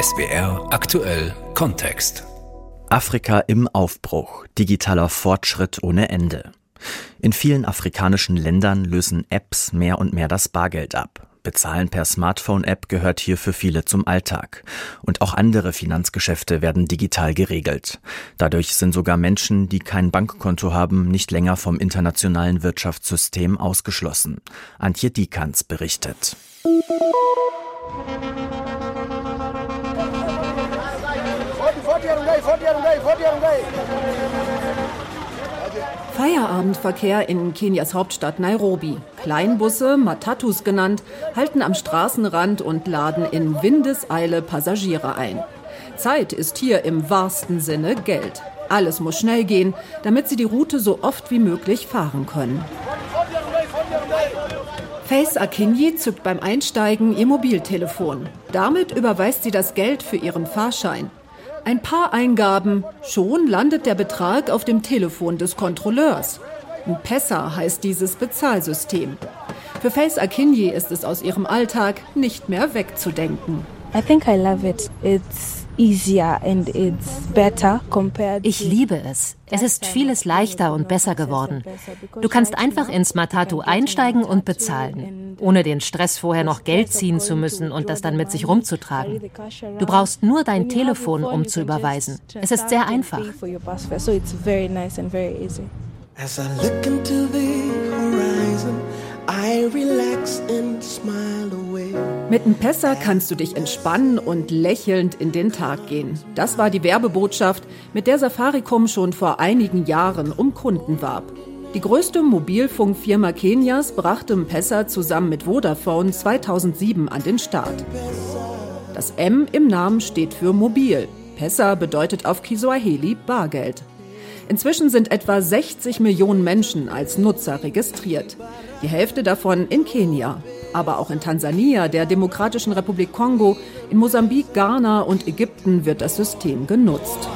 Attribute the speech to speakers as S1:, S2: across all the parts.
S1: SWR aktuell Kontext.
S2: Afrika im Aufbruch. Digitaler Fortschritt ohne Ende. In vielen afrikanischen Ländern lösen Apps mehr und mehr das Bargeld ab. Bezahlen per Smartphone-App gehört hier für viele zum Alltag. Und auch andere Finanzgeschäfte werden digital geregelt. Dadurch sind sogar Menschen, die kein Bankkonto haben, nicht länger vom internationalen Wirtschaftssystem ausgeschlossen. Antje Dikans berichtet.
S3: Feierabendverkehr in Kenias Hauptstadt Nairobi. Kleinbusse, Matatus genannt, halten am Straßenrand und laden in Windeseile Passagiere ein. Zeit ist hier im wahrsten Sinne Geld. Alles muss schnell gehen, damit sie die Route so oft wie möglich fahren können. Faith Akinyi zückt beim Einsteigen ihr Mobiltelefon. Damit überweist sie das Geld für ihren Fahrschein. Ein paar Eingaben, schon landet der Betrag auf dem Telefon des Kontrolleurs. Pessa heißt dieses Bezahlsystem. Für Faith Akinyi ist es aus ihrem Alltag nicht mehr wegzudenken.
S4: I think I love it. It's
S5: ich liebe es. Es ist vieles leichter und besser geworden. Du kannst einfach ins Matatu einsteigen und bezahlen, ohne den Stress vorher noch Geld ziehen zu müssen und das dann mit sich rumzutragen. Du brauchst nur dein Telefon, um zu überweisen. Es ist sehr einfach. As I look into the horizon,
S3: I relax and smile away. Mit dem Pessa kannst du dich entspannen und lächelnd in den Tag gehen. Das war die Werbebotschaft, mit der Safaricom schon vor einigen Jahren um Kunden warb. Die größte Mobilfunkfirma Kenias brachte Mpesa zusammen mit Vodafone 2007 an den Start. Das M im Namen steht für mobil. Pesa bedeutet auf Kiswahili Bargeld. Inzwischen sind etwa 60 Millionen Menschen als Nutzer registriert. Die Hälfte davon in Kenia, aber auch in Tansania, der Demokratischen Republik Kongo, in Mosambik, Ghana und Ägypten wird das System genutzt.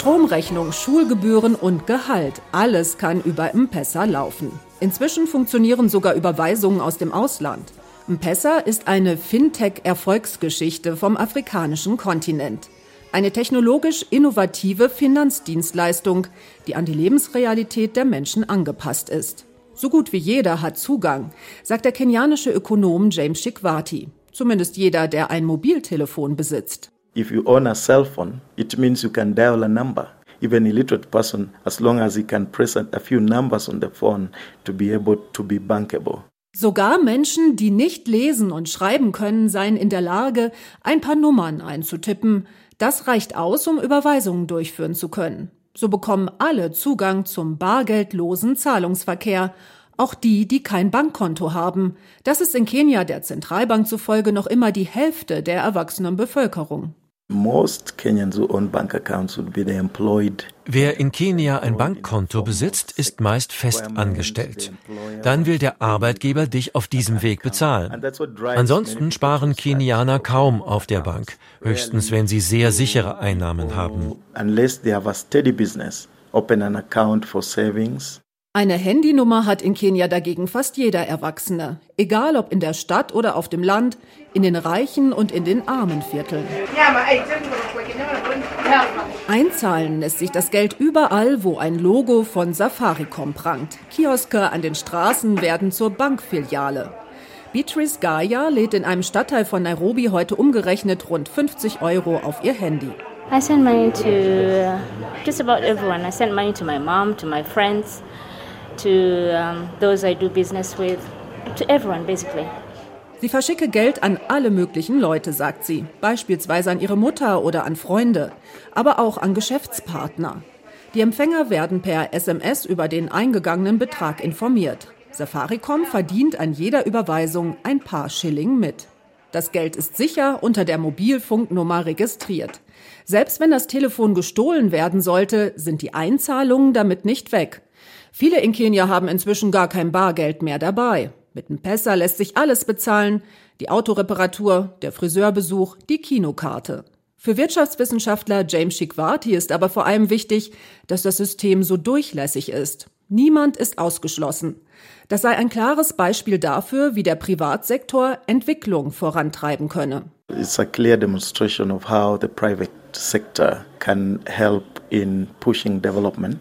S3: Stromrechnung, Schulgebühren und Gehalt, alles kann über M-Pesa laufen. Inzwischen funktionieren sogar Überweisungen aus dem Ausland. M-Pesa ist eine Fintech-Erfolgsgeschichte vom afrikanischen Kontinent. Eine technologisch innovative Finanzdienstleistung, die an die Lebensrealität der Menschen angepasst ist. So gut wie jeder hat Zugang, sagt der kenianische Ökonom James Shikwati. Zumindest jeder, der ein Mobiltelefon besitzt.
S6: If you own a cell phone, it means you can dial a number. Even a literate person, as long as he can press a few numbers on the phone to be able to be bankable.
S3: Sogar Menschen, die nicht lesen und schreiben können, seien in der Lage, ein paar Nummern einzutippen. Das reicht aus, um Überweisungen durchführen zu können. So bekommen alle Zugang zum bargeldlosen Zahlungsverkehr, auch die, die kein Bankkonto haben. Das ist in Kenia der Zentralbank zufolge noch immer die Hälfte der erwachsenen Bevölkerung.
S7: Wer in Kenia ein Bankkonto besitzt, ist meist fest angestellt. Dann will der Arbeitgeber dich auf diesem Weg bezahlen. Ansonsten sparen Kenianer kaum auf der Bank, höchstens wenn sie sehr sichere Einnahmen haben.
S3: Eine Handynummer hat in Kenia dagegen fast jeder Erwachsene, egal ob in der Stadt oder auf dem Land, in den reichen und in den armen Vierteln. Einzahlen lässt sich das Geld überall, wo ein Logo von Safaricom prangt. Kioske an den Straßen werden zur Bankfiliale. Beatrice Gaia lädt in einem Stadtteil von Nairobi heute umgerechnet rund 50 Euro auf ihr Handy.
S4: I send money to just about everyone. I send money to my mom, to my friends to um, those I do business with, to everyone basically.
S3: Sie verschicke Geld an alle möglichen Leute, sagt sie, beispielsweise an ihre Mutter oder an Freunde, aber auch an Geschäftspartner. Die Empfänger werden per SMS über den eingegangenen Betrag informiert. Safaricom verdient an jeder Überweisung ein paar Schilling mit. Das Geld ist sicher unter der Mobilfunknummer registriert. Selbst wenn das Telefon gestohlen werden sollte, sind die Einzahlungen damit nicht weg. Viele in Kenia haben inzwischen gar kein Bargeld mehr dabei. Mit dem Pessa lässt sich alles bezahlen, die Autoreparatur, der Friseurbesuch, die Kinokarte. Für Wirtschaftswissenschaftler James Shikwati ist aber vor allem wichtig, dass das System so durchlässig ist. Niemand ist ausgeschlossen. Das sei ein klares Beispiel dafür, wie der Privatsektor Entwicklung vorantreiben könne.
S6: It's a clear demonstration of how the private sector can help in pushing development.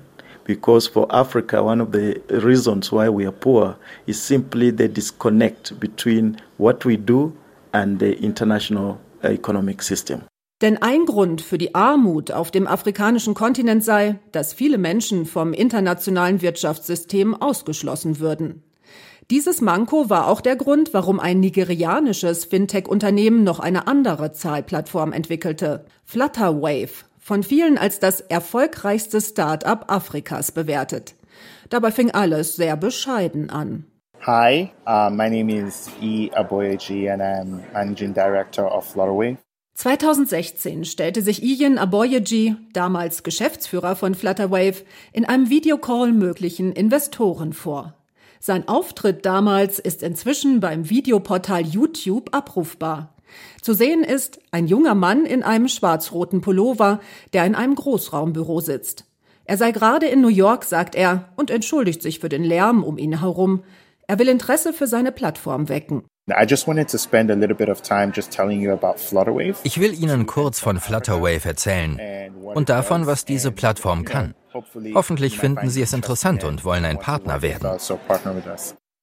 S6: Because for Africa, one of the reasons why we are poor is simply the disconnect between what we do and the international economic system.
S3: Denn ein Grund für die Armut auf dem afrikanischen Kontinent sei, dass viele Menschen vom internationalen Wirtschaftssystem ausgeschlossen würden. Dieses Manko war auch der Grund, warum ein nigerianisches Fintech-Unternehmen noch eine andere Zahlplattform entwickelte, Flutterwave, von vielen als das erfolgreichste Start-up Afrikas bewertet. Dabei fing alles sehr bescheiden an.
S8: Hi, uh, my name is E. Aboyeji and I'm Managing Director of Flutterwave.
S3: 2016 stellte sich Ian Aboyeji, damals Geschäftsführer von Flutterwave, in einem Videocall möglichen Investoren vor. Sein Auftritt damals ist inzwischen beim Videoportal YouTube abrufbar. Zu sehen ist ein junger Mann in einem schwarz-roten Pullover, der in einem Großraumbüro sitzt. Er sei gerade in New York, sagt er, und entschuldigt sich für den Lärm um ihn herum. Er will Interesse für seine Plattform wecken.
S9: Ich will Ihnen kurz von Flutterwave erzählen und davon, was diese Plattform kann. Hoffentlich finden Sie es interessant und wollen ein Partner werden.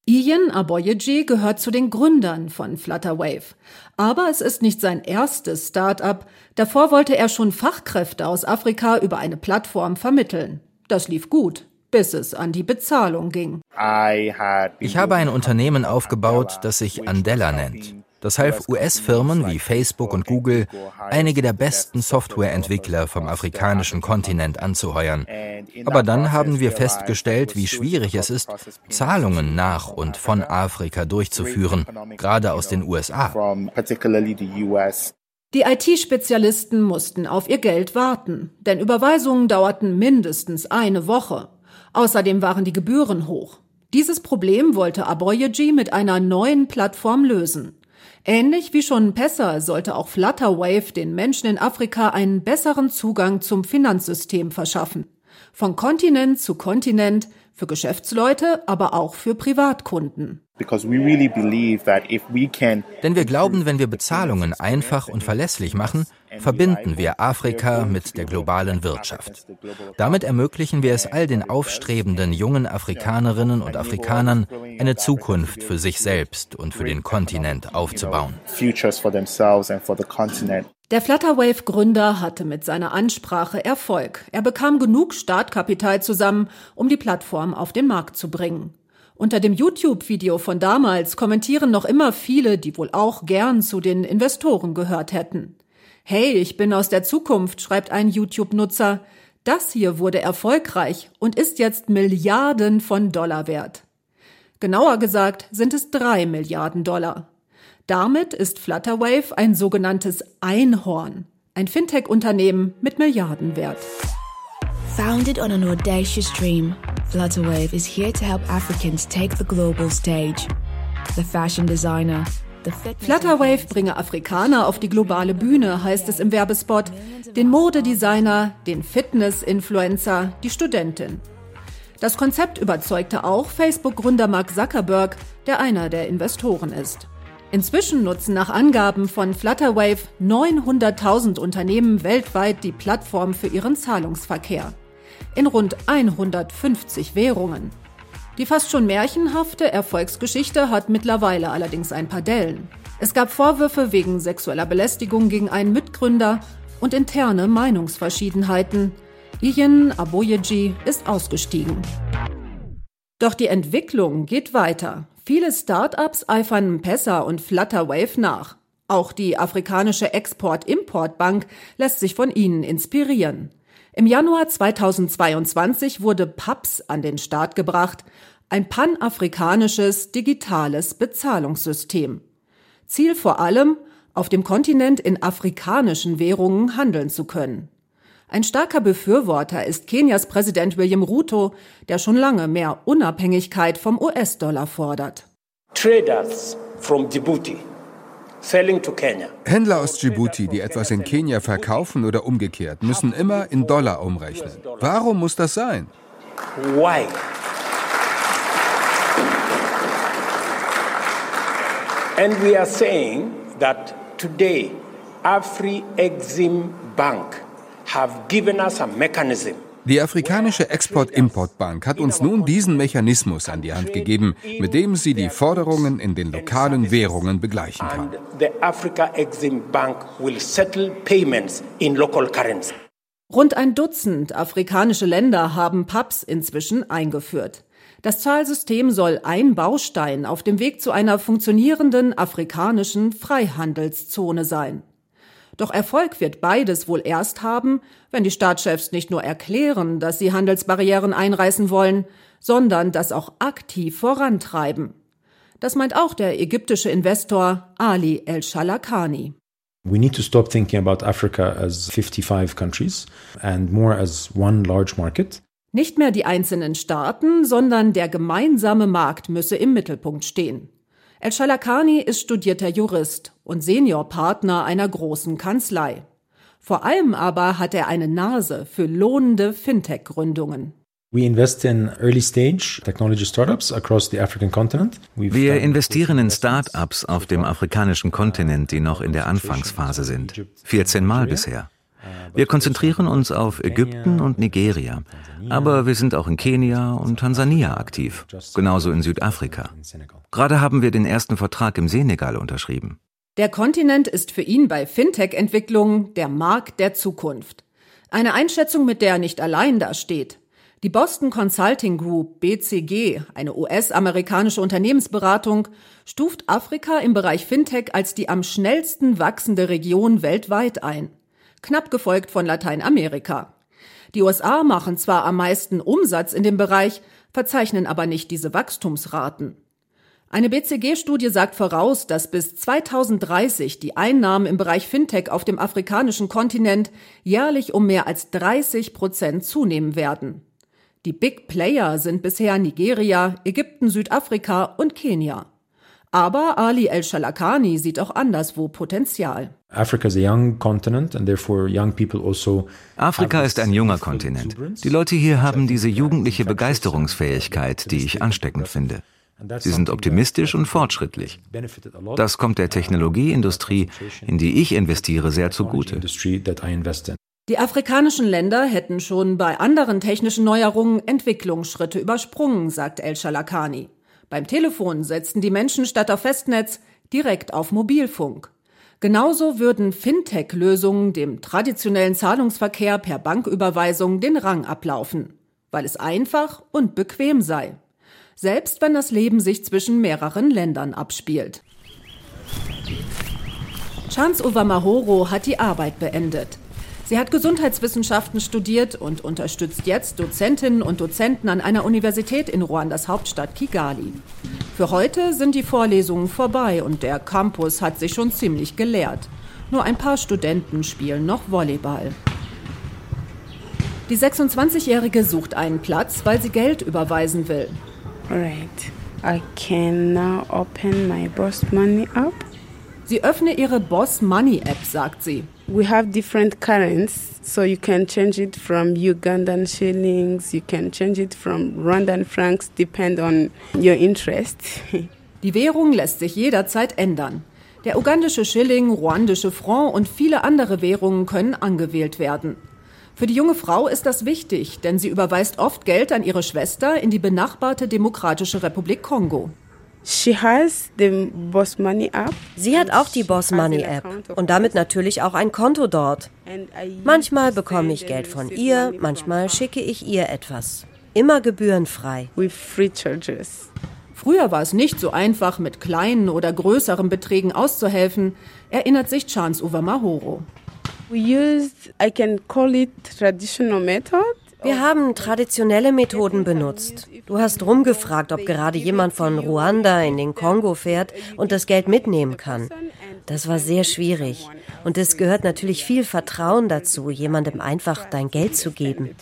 S3: Ian Aboyeji gehört zu den Gründern von Flutterwave. Aber es ist nicht sein erstes Start-up. Davor wollte er schon Fachkräfte aus Afrika über eine Plattform vermitteln. Das lief gut bis es an die Bezahlung ging.
S9: Ich habe ein Unternehmen aufgebaut, das sich Andela nennt. Das half US-Firmen wie Facebook und Google, einige der besten Softwareentwickler vom afrikanischen Kontinent anzuheuern. Aber dann haben wir festgestellt, wie schwierig es ist, Zahlungen nach und von Afrika durchzuführen, gerade aus den USA.
S3: Die IT-Spezialisten mussten auf ihr Geld warten, denn Überweisungen dauerten mindestens eine Woche. Außerdem waren die Gebühren hoch. Dieses Problem wollte Aboyeji mit einer neuen Plattform lösen. Ähnlich wie schon Pessa sollte auch Flutterwave den Menschen in Afrika einen besseren Zugang zum Finanzsystem verschaffen. Von Kontinent zu Kontinent, für Geschäftsleute, aber auch für Privatkunden.
S9: Denn wir glauben, wenn wir Bezahlungen einfach und verlässlich machen, verbinden wir Afrika mit der globalen Wirtschaft. Damit ermöglichen wir es all den aufstrebenden jungen Afrikanerinnen und Afrikanern, eine Zukunft für sich selbst und für den Kontinent aufzubauen.
S3: Der Flutterwave-Gründer hatte mit seiner Ansprache Erfolg. Er bekam genug Startkapital zusammen, um die Plattform auf den Markt zu bringen. Unter dem YouTube-Video von damals kommentieren noch immer viele, die wohl auch gern zu den Investoren gehört hätten. Hey, ich bin aus der Zukunft, schreibt ein YouTube-Nutzer. Das hier wurde erfolgreich und ist jetzt Milliarden von Dollar wert. Genauer gesagt sind es drei Milliarden Dollar. Damit ist Flutterwave ein sogenanntes Einhorn, ein Fintech-Unternehmen mit Milliardenwert.
S10: Founded on an audacious dream, Flutterwave is here to help Africans take the global stage. The fashion designer,
S3: Flutterwave bringe Afrikaner auf die globale Bühne, heißt es im Werbespot. Den Modedesigner, den Fitness-Influencer, die Studentin. Das Konzept überzeugte auch Facebook-Gründer Mark Zuckerberg, der einer der Investoren ist. Inzwischen nutzen nach Angaben von Flutterwave 900.000 Unternehmen weltweit die Plattform für ihren Zahlungsverkehr in rund 150 Währungen. Die fast schon märchenhafte Erfolgsgeschichte hat mittlerweile allerdings ein paar Dellen. Es gab Vorwürfe wegen sexueller Belästigung gegen einen Mitgründer und interne Meinungsverschiedenheiten. Ian Aboyeji ist ausgestiegen. Doch die Entwicklung geht weiter. Viele Start-ups eifern Pessa und Flutterwave nach. Auch die afrikanische Export-Import-Bank lässt sich von ihnen inspirieren. Im Januar 2022 wurde PAPS an den Start gebracht, ein panafrikanisches digitales Bezahlungssystem. Ziel vor allem, auf dem Kontinent in afrikanischen Währungen handeln zu können. Ein starker Befürworter ist Kenias Präsident William Ruto, der schon lange mehr Unabhängigkeit vom US-Dollar fordert.
S11: Traders from Djibouti
S12: Händler aus Djibouti, die etwas in Kenia verkaufen oder umgekehrt, müssen immer in Dollar umrechnen. Warum muss das sein?
S11: And we are saying that today Afri-Exim Bank have given us a mechanism
S12: die Afrikanische Export-Import-Bank hat uns nun diesen Mechanismus an die Hand gegeben, mit dem sie die Forderungen in den lokalen Währungen begleichen kann.
S3: Rund ein Dutzend afrikanische Länder haben PAPS inzwischen eingeführt. Das Zahlsystem soll ein Baustein auf dem Weg zu einer funktionierenden afrikanischen Freihandelszone sein. Doch Erfolg wird beides wohl erst haben, wenn die Staatschefs nicht nur erklären, dass sie Handelsbarrieren einreißen wollen, sondern das auch aktiv vorantreiben. Das meint auch der ägyptische Investor Ali El-Shalakani.
S13: We need to stop thinking about Africa as 55 countries and more as one large market.
S3: Nicht mehr die einzelnen Staaten, sondern der gemeinsame Markt müsse im Mittelpunkt stehen. El Shalakani ist studierter Jurist und Seniorpartner einer großen Kanzlei. Vor allem aber hat er eine Nase für lohnende Fintech-Gründungen.
S13: Wir
S2: investieren in Start-ups auf dem afrikanischen Kontinent, die noch in der Anfangsphase sind. 14 Mal bisher. Wir konzentrieren uns auf Ägypten und Nigeria, aber wir sind auch in Kenia und Tansania aktiv, genauso in Südafrika. Gerade haben wir den ersten Vertrag im Senegal unterschrieben.
S3: Der Kontinent ist für ihn bei Fintech-Entwicklung der Markt der Zukunft. Eine Einschätzung, mit der er nicht allein dasteht. Die Boston Consulting Group BCG, eine US-amerikanische Unternehmensberatung, stuft Afrika im Bereich Fintech als die am schnellsten wachsende Region weltweit ein knapp gefolgt von Lateinamerika. Die USA machen zwar am meisten Umsatz in dem Bereich, verzeichnen aber nicht diese Wachstumsraten. Eine BCG-Studie sagt voraus, dass bis 2030 die Einnahmen im Bereich Fintech auf dem afrikanischen Kontinent jährlich um mehr als 30 Prozent zunehmen werden. Die Big Player sind bisher Nigeria, Ägypten, Südafrika und Kenia. Aber Ali El-Shalakani sieht auch anderswo Potenzial.
S13: Afrika ist
S2: ein junger Kontinent. Die Leute hier haben diese jugendliche Begeisterungsfähigkeit, die ich ansteckend finde. Sie sind optimistisch und fortschrittlich. Das kommt der Technologieindustrie, in die ich investiere, sehr zugute.
S3: Die afrikanischen Länder hätten schon bei anderen technischen Neuerungen Entwicklungsschritte übersprungen, sagt El-Shalakani. Beim Telefon setzten die Menschen statt auf Festnetz direkt auf Mobilfunk. Genauso würden Fintech-Lösungen dem traditionellen Zahlungsverkehr per Banküberweisung den Rang ablaufen, weil es einfach und bequem sei. Selbst wenn das Leben sich zwischen mehreren Ländern abspielt. Chance Ovamahoro hat die Arbeit beendet. Sie hat Gesundheitswissenschaften studiert und unterstützt jetzt Dozentinnen und Dozenten an einer Universität in Ruandas Hauptstadt Kigali. Für heute sind die Vorlesungen vorbei und der Campus hat sich schon ziemlich geleert. Nur ein paar Studenten spielen noch Volleyball. Die 26-Jährige sucht einen Platz, weil sie Geld überweisen will.
S14: Right. I can now open my Boss Money app.
S3: Sie öffne ihre Boss Money App, sagt sie.
S14: We have different currencies, so you can change it from Ugandan shillings, you can change it from Rwandan francs, depend on your interest.
S3: Die Währung lässt sich jederzeit ändern. Der ugandische Schilling, ruandische Franc und viele andere Währungen können angewählt werden. Für die junge Frau ist das wichtig, denn sie überweist oft Geld an ihre Schwester in die benachbarte Demokratische Republik Kongo.
S14: She has the Boss Money App.
S15: Sie hat auch die Boss Money App und damit natürlich auch ein Konto dort. Manchmal bekomme ich Geld von ihr, manchmal schicke ich ihr etwas. Immer gebührenfrei.
S14: With free charges.
S3: Früher war es nicht so einfach, mit kleinen oder größeren Beträgen auszuhelfen, erinnert sich Chance Uwe Mahoro.
S14: We used, I can call it traditional method.
S15: Wir haben traditionelle Methoden benutzt. Du hast rumgefragt, ob gerade jemand von Ruanda in den Kongo fährt und das Geld mitnehmen kann. Das war sehr schwierig. Und es gehört natürlich viel Vertrauen dazu, jemandem einfach dein Geld zu geben.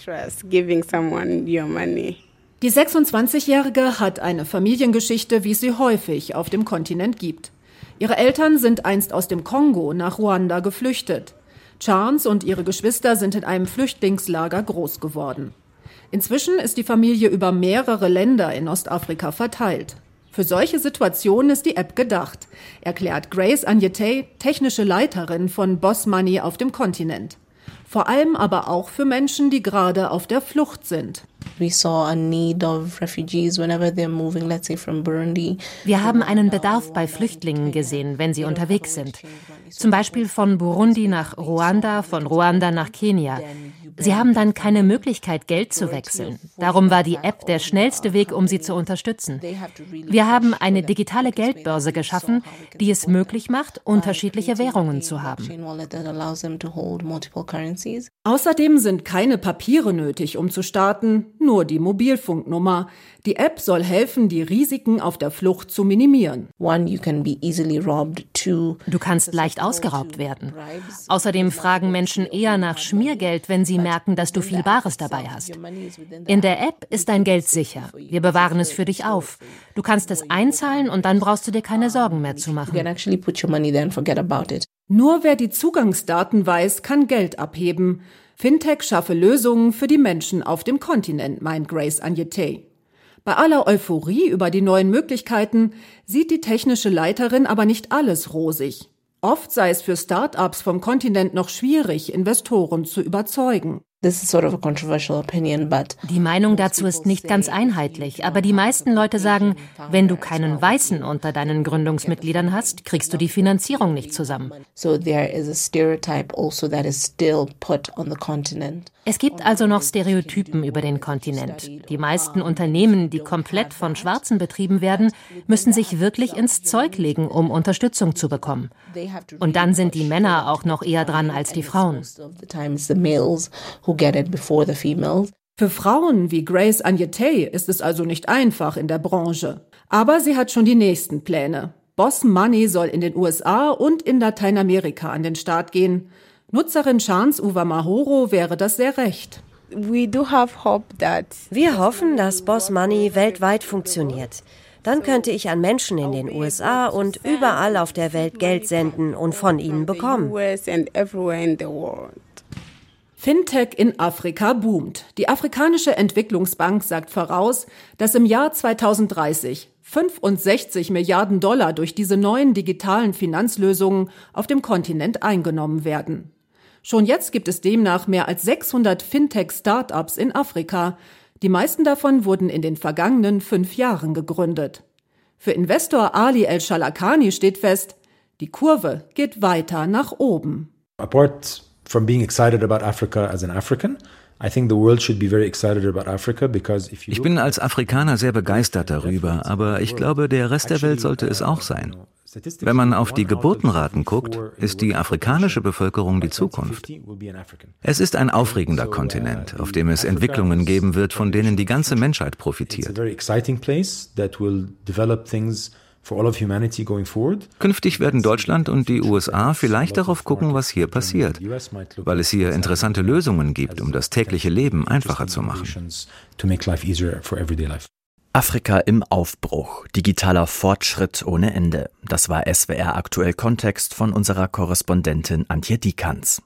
S3: Die 26-Jährige hat eine Familiengeschichte, wie es sie häufig auf dem Kontinent gibt. Ihre Eltern sind einst aus dem Kongo nach Ruanda geflüchtet. Chance und ihre Geschwister sind in einem Flüchtlingslager groß geworden. Inzwischen ist die Familie über mehrere Länder in Ostafrika verteilt. Für solche Situationen ist die App gedacht, erklärt Grace Agnete, technische Leiterin von Boss Money auf dem Kontinent. Vor allem aber auch für Menschen, die gerade auf der Flucht sind.
S5: Wir haben einen Bedarf bei Flüchtlingen gesehen, wenn sie unterwegs sind. Zum Beispiel von Burundi nach Ruanda, von Ruanda nach Kenia. Sie haben dann keine Möglichkeit, Geld zu wechseln. Darum war die App der schnellste Weg, um sie zu unterstützen. Wir haben eine digitale Geldbörse geschaffen, die es möglich macht, unterschiedliche Währungen zu haben.
S3: Außerdem sind keine Papiere nötig, um zu starten, nur die Mobilfunknummer. Die App soll helfen, die Risiken auf der Flucht zu minimieren.
S5: Du kannst leicht ausgeraubt werden. Außerdem fragen Menschen eher nach Schmiergeld, wenn sie merken, dass du viel Bares dabei hast. In der App ist dein Geld sicher. Wir bewahren es für dich auf. Du kannst es einzahlen und dann brauchst du dir keine Sorgen mehr zu machen.
S3: Nur wer die Zugangsdaten weiß, kann Geld abheben. Fintech schaffe Lösungen für die Menschen auf dem Kontinent, meint Grace Agnete. Bei aller Euphorie über die neuen Möglichkeiten sieht die technische Leiterin aber nicht alles rosig. Oft sei es für Start-ups vom Kontinent noch schwierig, Investoren zu überzeugen.
S5: Die Meinung dazu ist nicht ganz einheitlich, aber die meisten Leute sagen, wenn du keinen Weißen unter deinen Gründungsmitgliedern hast, kriegst du die Finanzierung nicht zusammen. Also es gibt also noch Stereotypen über den Kontinent. Die meisten Unternehmen, die komplett von Schwarzen betrieben werden, müssen sich wirklich ins Zeug legen, um Unterstützung zu bekommen. Und dann sind die Männer auch noch eher dran als die Frauen
S3: get it before the females. Für Frauen wie Grace Agnete ist es also nicht einfach in der Branche. Aber sie hat schon die nächsten Pläne. Boss Money soll in den USA und in Lateinamerika an den Start gehen. Nutzerin Chance Uva Mahoro wäre das sehr recht.
S15: Wir hoffen, dass Boss Money weltweit funktioniert. Dann könnte ich an Menschen in den USA und überall auf der Welt Geld senden und von ihnen bekommen.
S3: Fintech in Afrika boomt. Die Afrikanische Entwicklungsbank sagt voraus, dass im Jahr 2030 65 Milliarden Dollar durch diese neuen digitalen Finanzlösungen auf dem Kontinent eingenommen werden. Schon jetzt gibt es demnach mehr als 600 Fintech-Startups in Afrika. Die meisten davon wurden in den vergangenen fünf Jahren gegründet. Für Investor Ali El-Shalakani steht fest, die Kurve geht weiter nach oben.
S13: Apart from being excited about Africa as an African. Ich
S2: bin als Afrikaner sehr begeistert darüber, aber ich glaube, der Rest der Welt sollte es auch sein. Wenn man auf die Geburtenraten guckt, ist die afrikanische Bevölkerung die Zukunft. Es ist ein aufregender Kontinent, auf dem es Entwicklungen geben wird, von denen die ganze Menschheit profitiert. Künftig werden Deutschland und die USA vielleicht darauf gucken, was hier passiert, weil es hier interessante Lösungen gibt, um das tägliche Leben einfacher zu machen. Afrika im Aufbruch, digitaler Fortschritt ohne Ende. Das war SWR aktuell Kontext von unserer Korrespondentin Antje Diekanz.